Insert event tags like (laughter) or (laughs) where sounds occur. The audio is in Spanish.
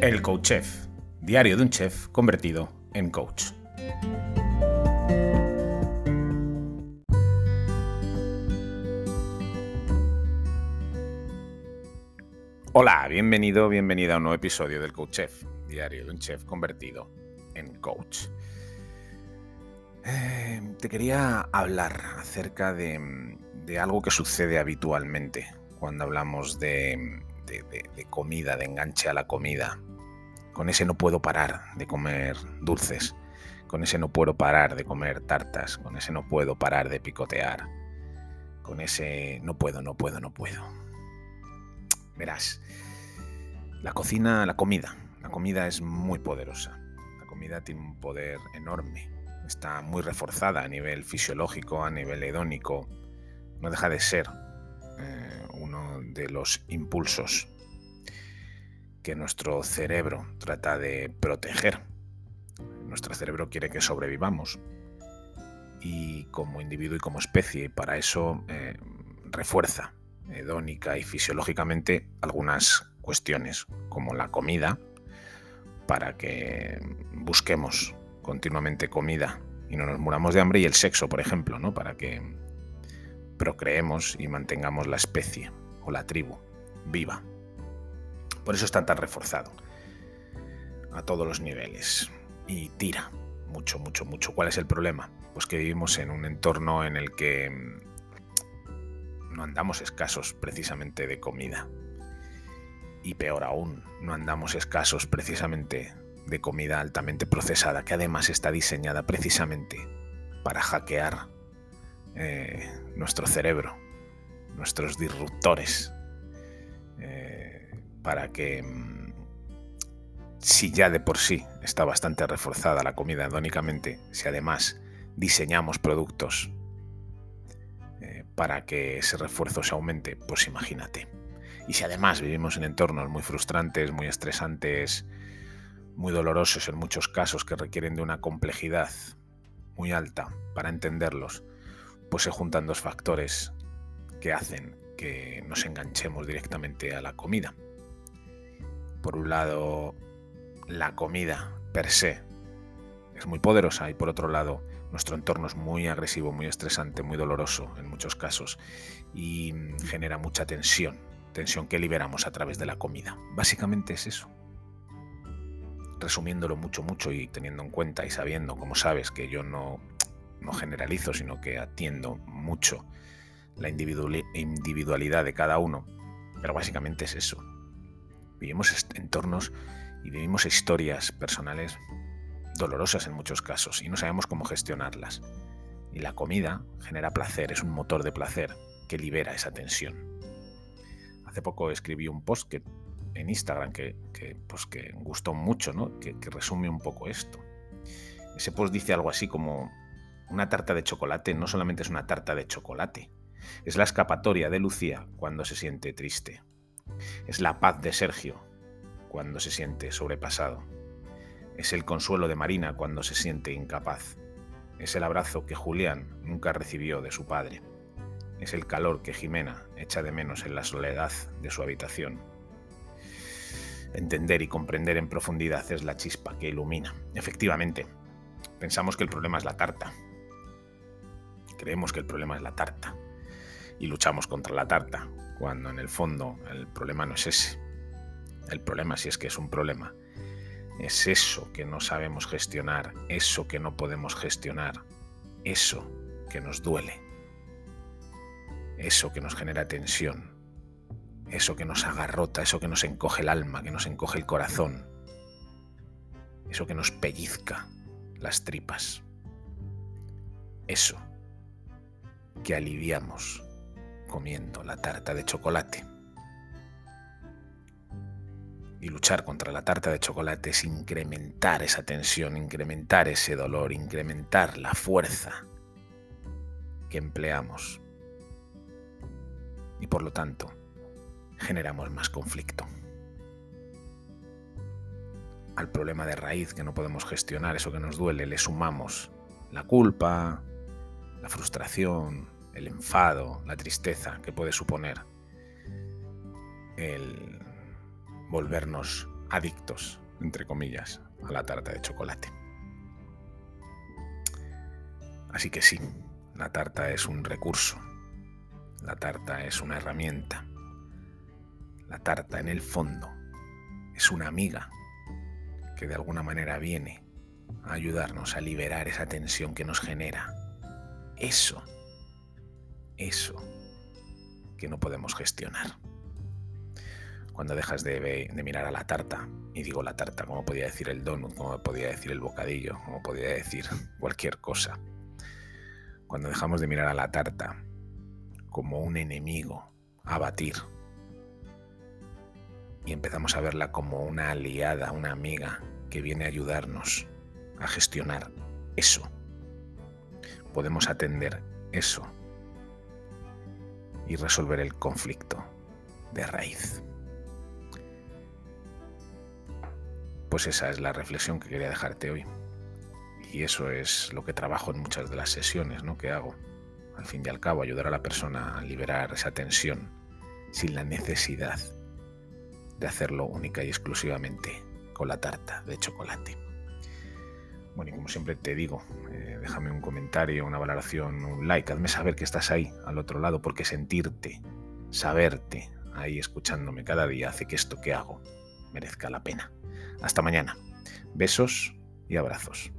El Coach Chef, diario de un chef convertido en coach. Hola, bienvenido, bienvenida a un nuevo episodio del Coach Chef, diario de un chef convertido en coach. Eh, te quería hablar acerca de, algo que sucede habitualmente cuando hablamos de, comida, de enganche a la comida. Con ese no puedo parar de comer dulces. Con ese no puedo parar de comer tartas. Con ese no puedo parar de picotear. Con ese no puedo, no puedo, no puedo. Verás, la cocina, la comida. La comida es muy poderosa. La comida tiene un poder enorme. Está muy reforzada a nivel fisiológico, a nivel hedónico. No deja de ser eh, uno de los impulsos que nuestro cerebro trata de proteger. Nuestro cerebro quiere que sobrevivamos y como individuo y como especie, para eso eh, refuerza hedónica y fisiológicamente algunas cuestiones, como la comida, para que busquemos continuamente comida y no nos muramos de hambre, y el sexo, por ejemplo, ¿no? para que procreemos y mantengamos la especie o la tribu viva. Por eso está tan reforzado a todos los niveles y tira mucho, mucho, mucho. ¿Cuál es el problema? Pues que vivimos en un entorno en el que mm, no andamos escasos precisamente de comida. Y peor aún, no andamos escasos precisamente de comida altamente procesada, que además está diseñada precisamente para hackear eh, nuestro cerebro, nuestros disruptores, eh, para que mm, si ya de por sí está bastante reforzada la comida hedónicamente, si además diseñamos productos eh, para que ese refuerzo se aumente, pues imagínate. Y si además vivimos en entornos muy frustrantes, muy estresantes, muy dolorosos en muchos casos que requieren de una complejidad muy alta para entenderlos, pues se juntan dos factores que hacen que nos enganchemos directamente a la comida. Por un lado, la comida per se es muy poderosa y por otro lado, nuestro entorno es muy agresivo, muy estresante, muy doloroso en muchos casos y genera mucha tensión, tensión que liberamos a través de la comida. Básicamente es eso. Resumiéndolo mucho, mucho y teniendo en cuenta y sabiendo, como sabes, que yo no no generalizo, sino que atiendo mucho la individualidad de cada uno, pero básicamente es eso. Vivimos entornos y vivimos historias personales dolorosas en muchos casos y no sabemos cómo gestionarlas. Y la comida genera placer, es un motor de placer que libera esa tensión. Hace poco escribí un post que, en Instagram que, pues que gustó mucho, ¿no? que resume un poco esto. Ese post dice algo así como una tarta de chocolate no solamente es una tarta de chocolate, es la escapatoria de Lucía cuando se siente triste. Es la paz de Sergio cuando se siente sobrepasado. Es el consuelo de Marina cuando se siente incapaz. Es el abrazo que Julián nunca recibió de su padre. Es el calor que Jimena echa de menos en la soledad de su habitación. Entender y comprender en profundidad es la chispa que ilumina. Efectivamente, pensamos que el problema es la tarta, Creemos que el problema es la tarta y luchamos contra la tarta, cuando en el fondo el problema no es ese. El problema, si es que es un problema, es eso que no sabemos gestionar, eso que no podemos gestionar, eso que nos duele, eso que nos genera tensión, eso que nos agarrota, eso que nos encoge el alma, que nos encoge el corazón, eso que nos pellizca las tripas. Eso que aliviamos comiendo la tarta de chocolate. Y luchar contra la tarta de chocolate es incrementar esa tensión, incrementar ese dolor, incrementar la fuerza que empleamos. Y por lo tanto, generamos más conflicto. Al problema de raíz que no podemos gestionar, eso que nos duele, le sumamos la culpa, la frustración, el enfado, la tristeza que puede suponer el volvernos adictos, entre comillas, a la tarta de chocolate. Así que sí, la tarta es un recurso, la tarta es una herramienta, la tarta en el fondo es una amiga que de alguna manera viene a ayudarnos a liberar esa tensión que nos genera. Eso, eso que no podemos gestionar. Cuando dejas de, mirar a la tarta, y digo la tarta, como podía decir el donut, como podía decir el bocadillo, como podía decir (laughs) cualquier cosa. Cuando dejamos de mirar a la tarta como un enemigo a batir y empezamos a verla como una aliada, una amiga que viene a ayudarnos a gestionar eso. Podemos atender eso y resolver el conflicto de raíz. Pues esa es la reflexión que quería dejarte hoy. Y eso es lo que trabajo en muchas de las sesiones ¿no? que hago. Al fin y al cabo, ayudar a la persona a liberar esa tensión sin la necesidad de hacerlo única y exclusivamente con la tarta de chocolate. Bueno, y como siempre te digo, eh, déjame un comentario, una valoración, un like, hazme saber que estás ahí, al otro lado, porque sentirte, saberte ahí escuchándome cada día hace que esto que hago merezca la pena. Hasta mañana. Besos y abrazos.